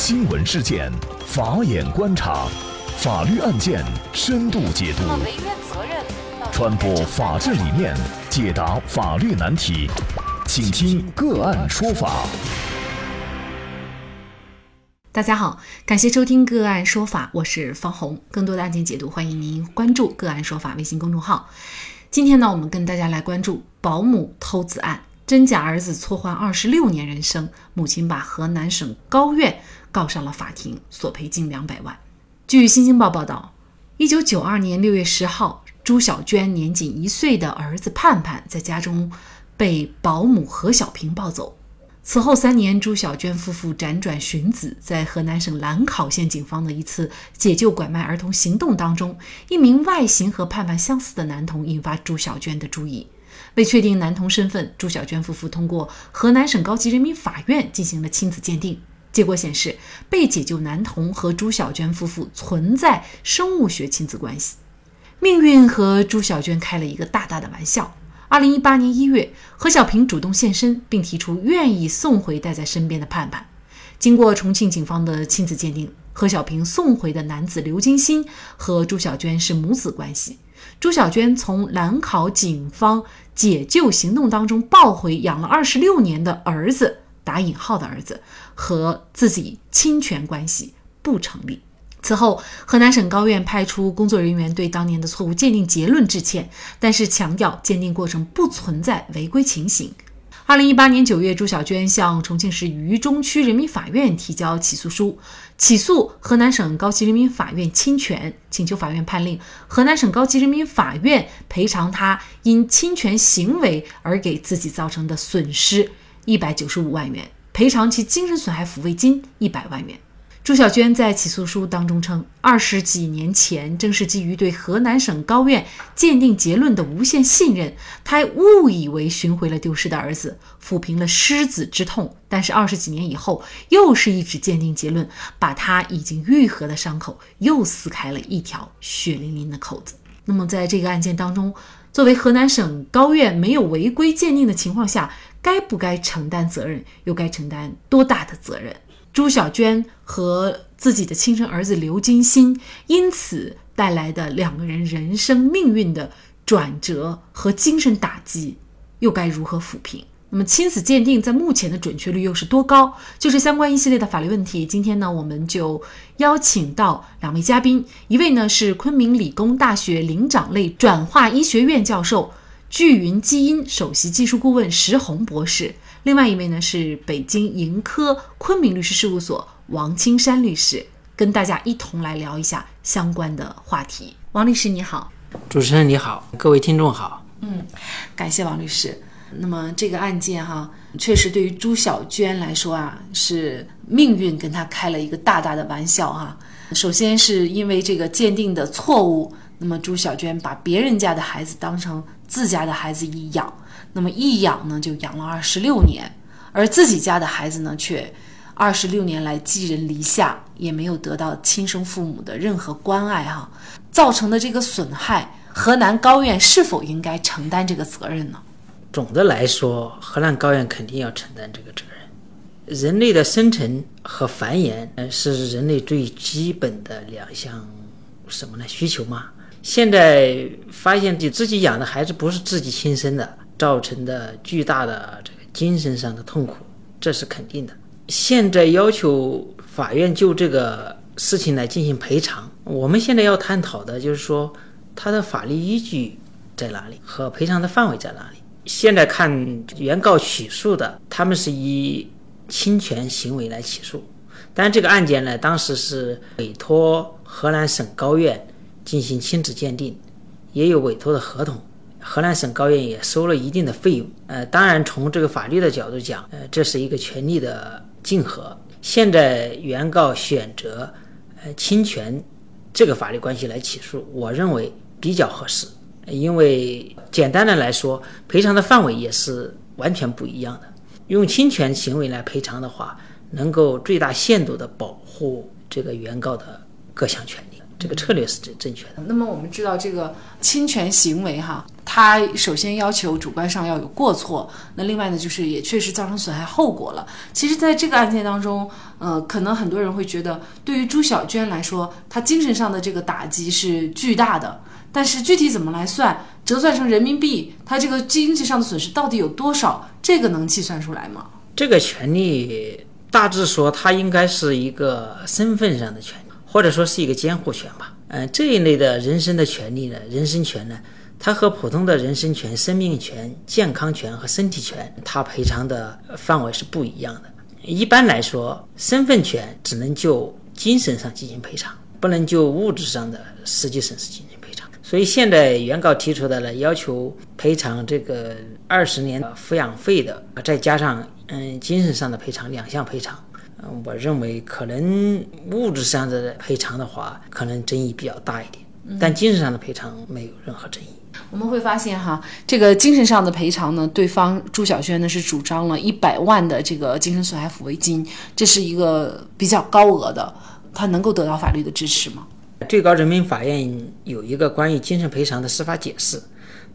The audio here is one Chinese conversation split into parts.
新闻事件，法眼观察，法律案件深度解读，传播法治理念，解答法律难题，请听个案说法。大家好，感谢收听个案说法，我是方红。更多的案件解读，欢迎您关注个案说法微信公众号。今天呢，我们跟大家来关注保姆偷子案。真假儿子错换二十六年人生，母亲把河南省高院告上了法庭，索赔近两百万。据《新京报》报道，一九九二年六月十号，朱小娟年仅一岁的儿子盼盼在家中被保姆何小平抱走。此后三年，朱小娟夫妇辗转寻子，在河南省兰考县警方的一次解救拐卖儿童行动当中，一名外形和盼盼相似的男童引发朱小娟的注意。为确定男童身份，朱小娟夫妇通过河南省高级人民法院进行了亲子鉴定。结果显示，被解救男童和朱小娟夫妇存在生物学亲子关系。命运和朱小娟开了一个大大的玩笑。二零一八年一月，何小平主动现身，并提出愿意送回带在身边的盼盼。经过重庆警方的亲子鉴定，何小平送回的男子刘金星和朱小娟是母子关系。朱小娟从兰考警方解救行动当中抱回养了二十六年的儿子（打引号的儿子）和自己侵权关系不成立。此后，河南省高院派出工作人员对当年的错误鉴定结论致歉，但是强调鉴定过程不存在违规情形。二零一八年九月，朱小娟向重庆市渝中区人民法院提交起诉书，起诉河南省高级人民法院侵权，请求法院判令河南省高级人民法院赔偿她因侵权行为而给自己造成的损失一百九十五万元，赔偿其精神损害抚慰金一百万元。朱小娟在起诉书当中称，二十几年前正是基于对河南省高院鉴定结论的无限信任，她误以为寻回了丢失的儿子，抚平了失子之痛。但是二十几年以后，又是一纸鉴定结论，把她已经愈合的伤口又撕开了一条血淋淋的口子。那么在这个案件当中，作为河南省高院没有违规鉴定的情况下，该不该承担责任？又该承担多大的责任？朱小娟和自己的亲生儿子刘金星因此带来的两个人人生命运的转折和精神打击，又该如何抚平？那么亲子鉴定在目前的准确率又是多高？就是相关一系列的法律问题。今天呢，我们就邀请到两位嘉宾，一位呢是昆明理工大学灵长类转化医学院教授、聚云基因首席技术顾问石红博士。另外一位呢是北京盈科昆明律师事务所王青山律师，跟大家一同来聊一下相关的话题。王律师你好，主持人你好，各位听众好。嗯，感谢王律师。那么这个案件哈，确实对于朱小娟来说啊，是命运跟她开了一个大大的玩笑哈。首先是因为这个鉴定的错误，那么朱小娟把别人家的孩子当成自家的孩子一养。那么一养呢，就养了二十六年，而自己家的孩子呢，却二十六年来寄人篱下，也没有得到亲生父母的任何关爱哈，造成的这个损害，河南高院是否应该承担这个责任呢？总的来说，河南高院肯定要承担这个责任。人类的生存和繁衍，呃，是人类最基本的两项什么呢？需求嘛。现在发现自己养的孩子不是自己亲生的。造成的巨大的这个精神上的痛苦，这是肯定的。现在要求法院就这个事情来进行赔偿，我们现在要探讨的就是说，它的法律依据在哪里和赔偿的范围在哪里。现在看原告起诉的，他们是以侵权行为来起诉，但这个案件呢，当时是委托河南省高院进行亲子鉴定，也有委托的合同。河南省高院也收了一定的费用，呃，当然从这个法律的角度讲，呃，这是一个权利的竞合。现在原告选择，呃，侵权这个法律关系来起诉，我认为比较合适，因为简单的来说，赔偿的范围也是完全不一样的。用侵权行为来赔偿的话，能够最大限度的保护这个原告的各项权利。这个策略是正正确的。那么我们知道，这个侵权行为哈，它首先要求主观上要有过错，那另外呢，就是也确实造成损害后果了。其实，在这个案件当中，呃，可能很多人会觉得，对于朱小娟来说，她精神上的这个打击是巨大的。但是具体怎么来算，折算成人民币，她这个经济上的损失到底有多少？这个能计算出来吗？这个权利大致说，它应该是一个身份上的权利，或者说是一个监护权吧。嗯，这一类的人身的权利呢，人身权呢，它和普通的人身权、生命权、健康权和身体权，它赔偿的范围是不一样的。一般来说，身份权只能就精神上进行赔偿，不能就物质上的实际损失进行赔偿。所以现在原告提出的呢，要求赔偿这个二十年抚养费的，再加上嗯精神上的赔偿两项赔偿。嗯，我认为可能物质上的赔偿的话，可能争议比较大一点，但精神上的赔偿没有任何争议。我们会发现哈，这个精神上的赔偿呢，对方朱晓轩呢是主张了一百万的这个精神损害抚慰金，这是一个比较高额的，他能够得到法律的支持吗？最高人民法院有一个关于精神赔偿的司法解释，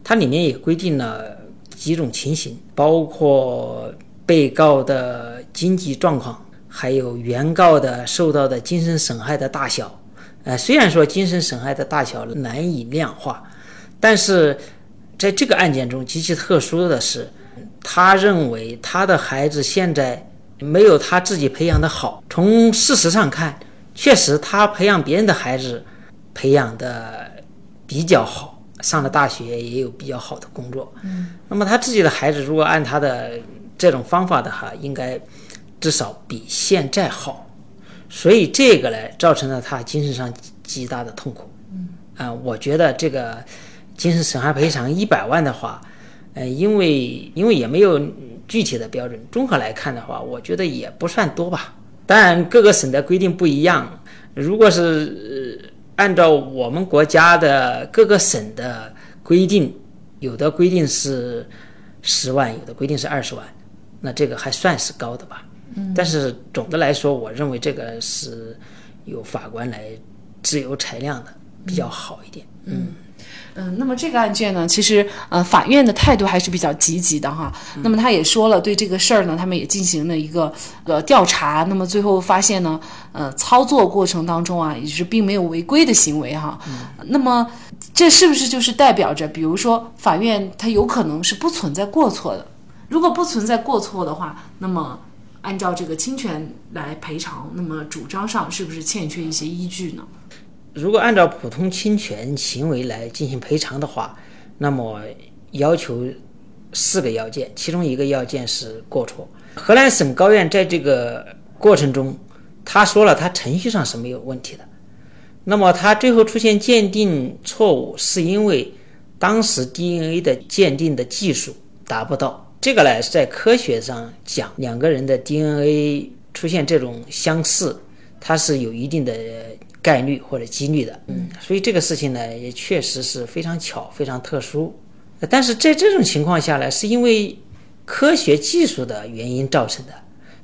它里面也规定了几种情形，包括被告的经济状况。还有原告的受到的精神损害的大小，呃，虽然说精神损害的大小难以量化，但是在这个案件中极其特殊的是，他认为他的孩子现在没有他自己培养的好。从事实上看，确实他培养别人的孩子培养的比较好，上了大学也有比较好的工作。嗯，那么他自己的孩子如果按他的这种方法的话，应该。至少比现在好，所以这个呢，造成了他精神上极大的痛苦。嗯，啊，我觉得这个精神损害赔偿一百万的话，呃，因为因为也没有具体的标准，综合来看的话，我觉得也不算多吧。当然，各个省的规定不一样。如果是按照我们国家的各个省的规定，有的规定是十万，有的规定是二十万，那这个还算是高的吧。但是总的来说，我认为这个是由法官来自由裁量的比较好一点。嗯嗯，那么这个案件呢，其实呃，法院的态度还是比较积极的哈。那么他也说了，对这个事儿呢，他们也进行了一个呃调查。那么最后发现呢，呃，操作过程当中啊，也是并没有违规的行为哈。那么这是不是就是代表着，比如说法院它有可能是不存在过错的？如果不存在过错的话，那么。按照这个侵权来赔偿，那么主张上是不是欠缺一些依据呢？如果按照普通侵权行为来进行赔偿的话，那么要求四个要件，其中一个要件是过错。河南省高院在这个过程中，他说了他程序上是没有问题的。那么他最后出现鉴定错误，是因为当时 DNA 的鉴定的技术达不到。这个呢，在科学上讲，两个人的 DNA 出现这种相似，它是有一定的概率或者几率的。嗯，所以这个事情呢，也确实是非常巧、非常特殊。但是在这种情况下呢，是因为科学技术的原因造成的，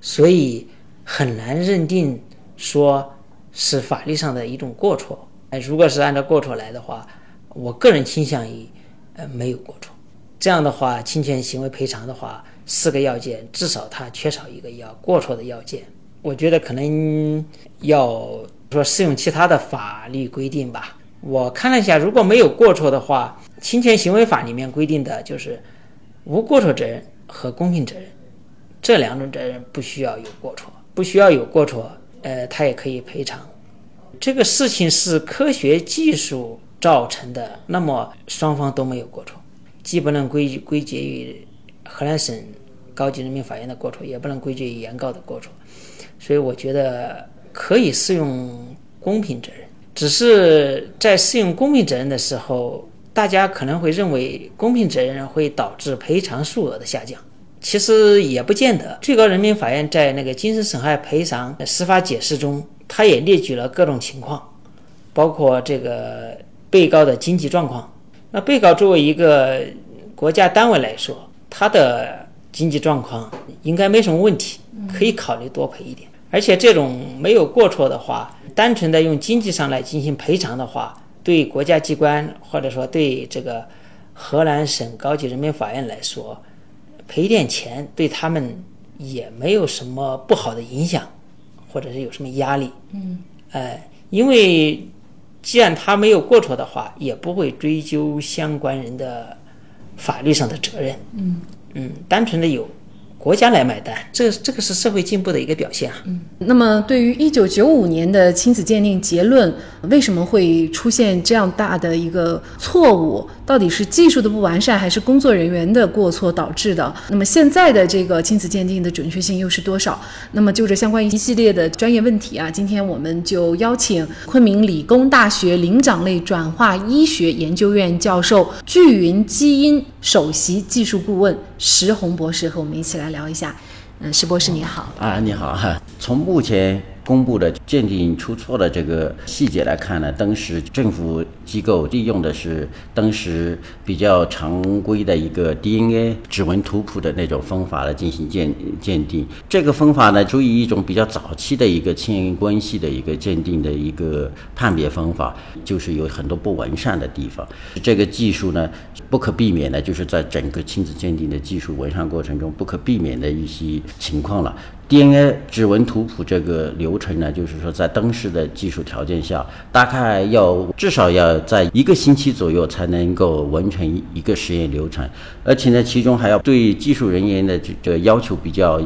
所以很难认定说是法律上的一种过错。哎，如果是按照过错来的话，我个人倾向于，呃，没有过错。这样的话，侵权行为赔偿的话，四个要件至少它缺少一个要过错的要件。我觉得可能要说适用其他的法律规定吧。我看了一下，如果没有过错的话，侵权行为法里面规定的就是无过错责任和公平责任这两种责任不需要有过错，不需要有过错，呃，他也可以赔偿。这个事情是科学技术造成的，那么双方都没有过错。既不能归归结于河南省高级人民法院的过错，也不能归结于原告的过错，所以我觉得可以适用公平责任。只是在适用公平责任的时候，大家可能会认为公平责任会导致赔偿数额的下降，其实也不见得。最高人民法院在那个精神损害赔偿司法解释中，他也列举了各种情况，包括这个被告的经济状况。那被告作为一个国家单位来说，他的经济状况应该没什么问题，可以考虑多赔一点。而且这种没有过错的话，单纯的用经济上来进行赔偿的话，对国家机关或者说对这个河南省高级人民法院来说，赔点钱对他们也没有什么不好的影响。或者是有什么压力。嗯，呃，因为既然他没有过错的话，也不会追究相关人的法律上的责任。嗯嗯，单纯的有。国家来买单，这这个是社会进步的一个表现啊。嗯，那么对于一九九五年的亲子鉴定结论，为什么会出现这样大的一个错误？到底是技术的不完善，还是工作人员的过错导致的？那么现在的这个亲子鉴定的准确性又是多少？那么就这相关一系列的专业问题啊，今天我们就邀请昆明理工大学灵长类转化医学研究院教授、聚云基因首席技术顾问石红博士和我们一起来。聊一下，嗯，石博士你好啊，你好哈。从目前。公布的鉴定出错的这个细节来看呢，当时政府机构利用的是当时比较常规的一个 DNA 指纹图谱的那种方法来进行鉴鉴定。这个方法呢，属于一种比较早期的一个亲缘关系的一个鉴定的一个判别方法，就是有很多不完善的地方。这个技术呢，不可避免的就是在整个亲子鉴定的技术完善过程中不可避免的一些情况了。DNA 指纹图谱这个流程呢，就是说在当时的技术条件下，大概要至少要在一个星期左右才能够完成一个实验流程，而且呢，其中还要对技术人员的这这要求比较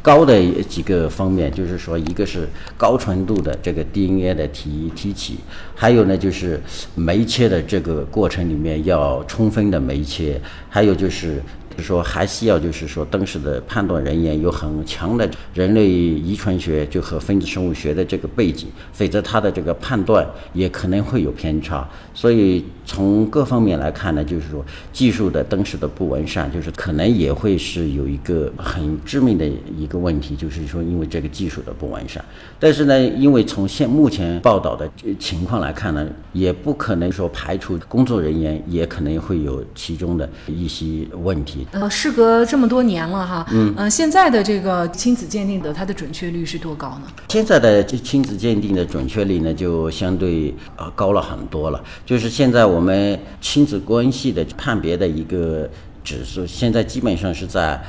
高的几个方面，就是说，一个是高纯度的这个 DNA 的提提取，还有呢就是酶切的这个过程里面要充分的酶切，还有就是。就是说，还需要就是说，当时的判断人员有很强的人类遗传学就和分子生物学的这个背景，否则他的这个判断也可能会有偏差。所以从各方面来看呢，就是说技术的当时的不完善，就是可能也会是有一个很致命的一个问题，就是说因为这个技术的不完善。但是呢，因为从现目前报道的情况来看呢，也不可能说排除工作人员也可能会有其中的一些问题。呃，事隔这么多年了哈，嗯，呃，现在的这个亲子鉴定的它的准确率是多高呢？现在的这亲子鉴定的准确率呢，就相对呃高了很多了。就是现在我们亲子关系的判别的一个指数，现在基本上是在。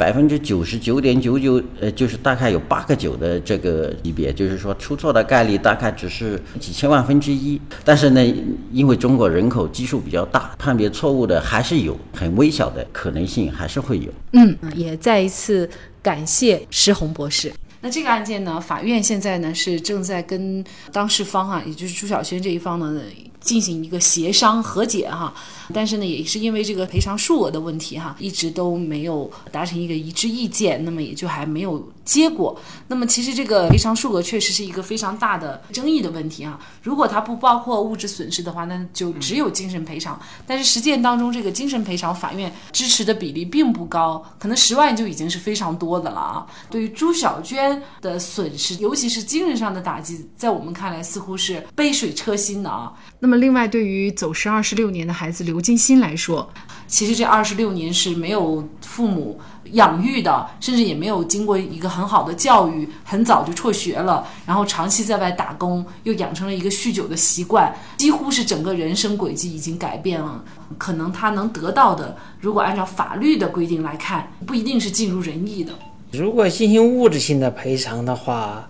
百分之九十九点九九，呃，就是大概有八个九的这个级别，就是说出错的概率大概只是几千万分之一。但是呢，因为中国人口基数比较大，判别错误的还是有很微小的可能性，还是会有。嗯，也再一次感谢石红博士。那这个案件呢，法院现在呢是正在跟当事方啊，也就是朱小轩这一方呢。进行一个协商和解哈，但是呢，也是因为这个赔偿数额的问题哈，一直都没有达成一个一致意见，那么也就还没有结果。那么其实这个赔偿数额确实是一个非常大的争议的问题啊。如果它不包括物质损失的话，那就只有精神赔偿。但是实践当中，这个精神赔偿法院支持的比例并不高，可能十万就已经是非常多的了啊。对于朱小娟的损失，尤其是精神上的打击，在我们看来似乎是杯水车薪的啊。那么，那么另外对于走失二十六年的孩子刘金鑫来说，其实这二十六年是没有父母养育的，甚至也没有经过一个很好的教育，很早就辍学了，然后长期在外打工，又养成了一个酗酒的习惯，几乎是整个人生轨迹已经改变了。可能他能得到的，如果按照法律的规定来看，不一定是尽如人意的。如果进行物质性的赔偿的话，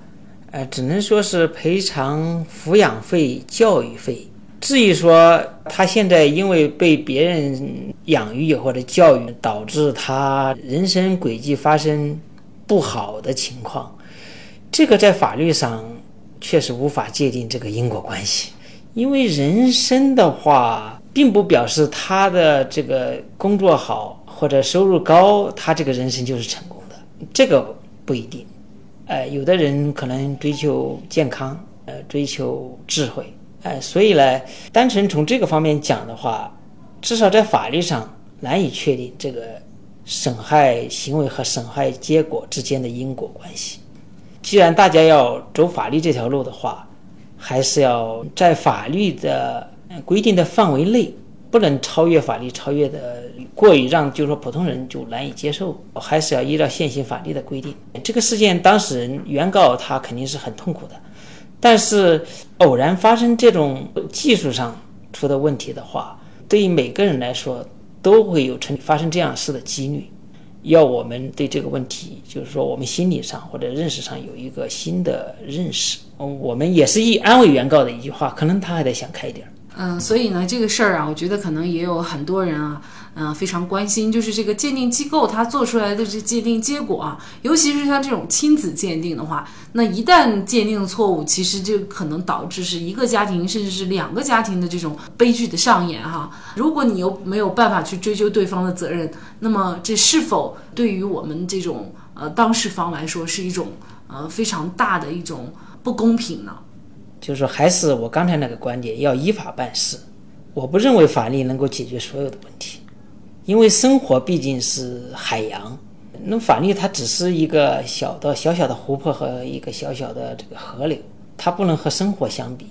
呃，只能说是赔偿抚养费、教育费。至于说他现在因为被别人养育或者教育，导致他人生轨迹发生不好的情况，这个在法律上确实无法界定这个因果关系。因为人生的话，并不表示他的这个工作好或者收入高，他这个人生就是成功的，这个不一定。呃，有的人可能追求健康，呃，追求智慧。哎，所以呢，单纯从这个方面讲的话，至少在法律上难以确定这个损害行为和损害结果之间的因果关系。既然大家要走法律这条路的话，还是要在法律的规定的范围内，不能超越法律，超越的过于让就是说普通人就难以接受，还是要依照现行法律的规定。这个事件当事人原告他肯定是很痛苦的。但是，偶然发生这种技术上出的问题的话，对于每个人来说都会有成发生这样事的几率。要我们对这个问题，就是说我们心理上或者认识上有一个新的认识。嗯，我们也是以安慰原告的一句话，可能他还得想开一点。嗯，所以呢，这个事儿啊，我觉得可能也有很多人啊，嗯，非常关心，就是这个鉴定机构它做出来的这鉴定结果啊，尤其是像这种亲子鉴定的话，那一旦鉴定错误，其实就可能导致是一个家庭甚至是两个家庭的这种悲剧的上演哈。如果你又没有办法去追究对方的责任，那么这是否对于我们这种呃当事方来说是一种呃非常大的一种不公平呢？就是说，还是我刚才那个观点，要依法办事。我不认为法律能够解决所有的问题，因为生活毕竟是海洋，那法律它只是一个小的小小的湖泊和一个小小的这个河流，它不能和生活相比。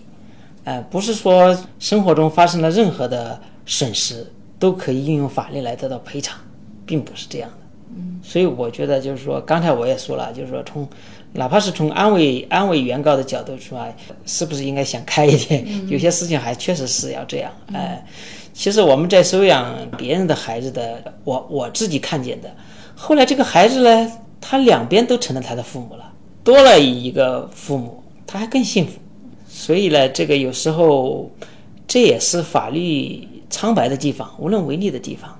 呃，不是说生活中发生了任何的损失都可以运用法律来得到赔偿，并不是这样的。嗯，所以我觉得就是说，刚才我也说了，就是说从。哪怕是从安慰安慰原告的角度出来，是不是应该想开一点？有些事情还确实是要这样。哎，其实我们在收养别人的孩子的，我我自己看见的，后来这个孩子呢，他两边都成了他的父母了，多了一个父母，他还更幸福。所以呢，这个有时候这也是法律苍白的地方，无能为力的地方。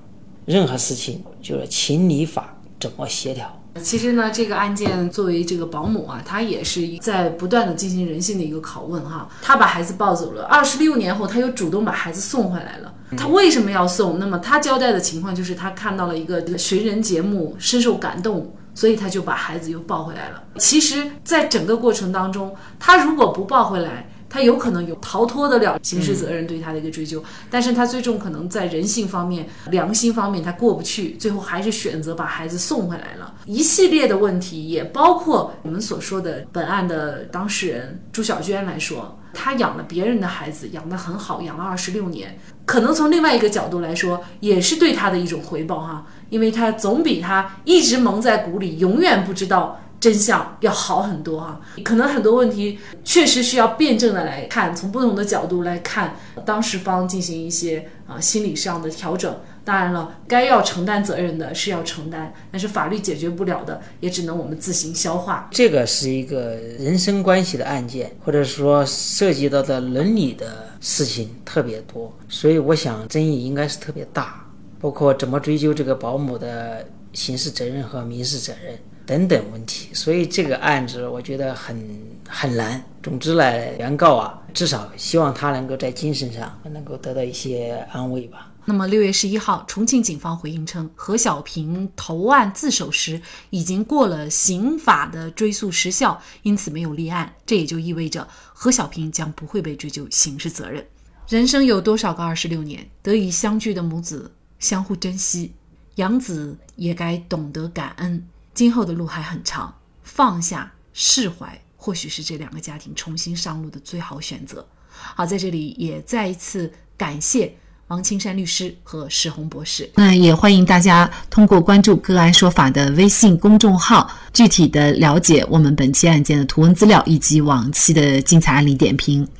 任何事情就是情理法怎么协调。其实呢，这个案件作为这个保姆啊，她也是在不断的进行人性的一个拷问哈。她把孩子抱走了，二十六年后，她又主动把孩子送回来了。他为什么要送？那么他交代的情况就是他看到了一个寻人节目，深受感动，所以他就把孩子又抱回来了。其实，在整个过程当中，他如果不抱回来，他有可能有逃脱得了刑事责任对他的一个追究，但是他最终可能在人性方面、良心方面他过不去，最后还是选择把孩子送回来了。一系列的问题，也包括我们所说的本案的当事人朱小娟来说，她养了别人的孩子，养得很好，养了二十六年，可能从另外一个角度来说，也是对她的一种回报哈，因为她总比她一直蒙在鼓里，永远不知道。真相要好很多哈，可能很多问题确实需要辩证的来看，从不同的角度来看，当事方进行一些啊心理上的调整。当然了，该要承担责任的是要承担，但是法律解决不了的，也只能我们自行消化。这个是一个人身关系的案件，或者说涉及到的伦理的事情特别多，所以我想争议应该是特别大，包括怎么追究这个保姆的刑事责任和民事责任。等等问题，所以这个案子我觉得很很难。总之呢，原告啊，至少希望他能够在精神上能够得到一些安慰吧。那么六月十一号，重庆警方回应称，何小平投案自首时已经过了刑法的追诉时效，因此没有立案。这也就意味着何小平将不会被追究刑事责任。人生有多少个二十六年？得以相聚的母子相互珍惜，养子也该懂得感恩。今后的路还很长，放下释怀，或许是这两个家庭重新上路的最好选择。好，在这里也再一次感谢王青山律师和石红博士。那也欢迎大家通过关注“个案说法”的微信公众号，具体的了解我们本期案件的图文资料以及往期的精彩案例点评。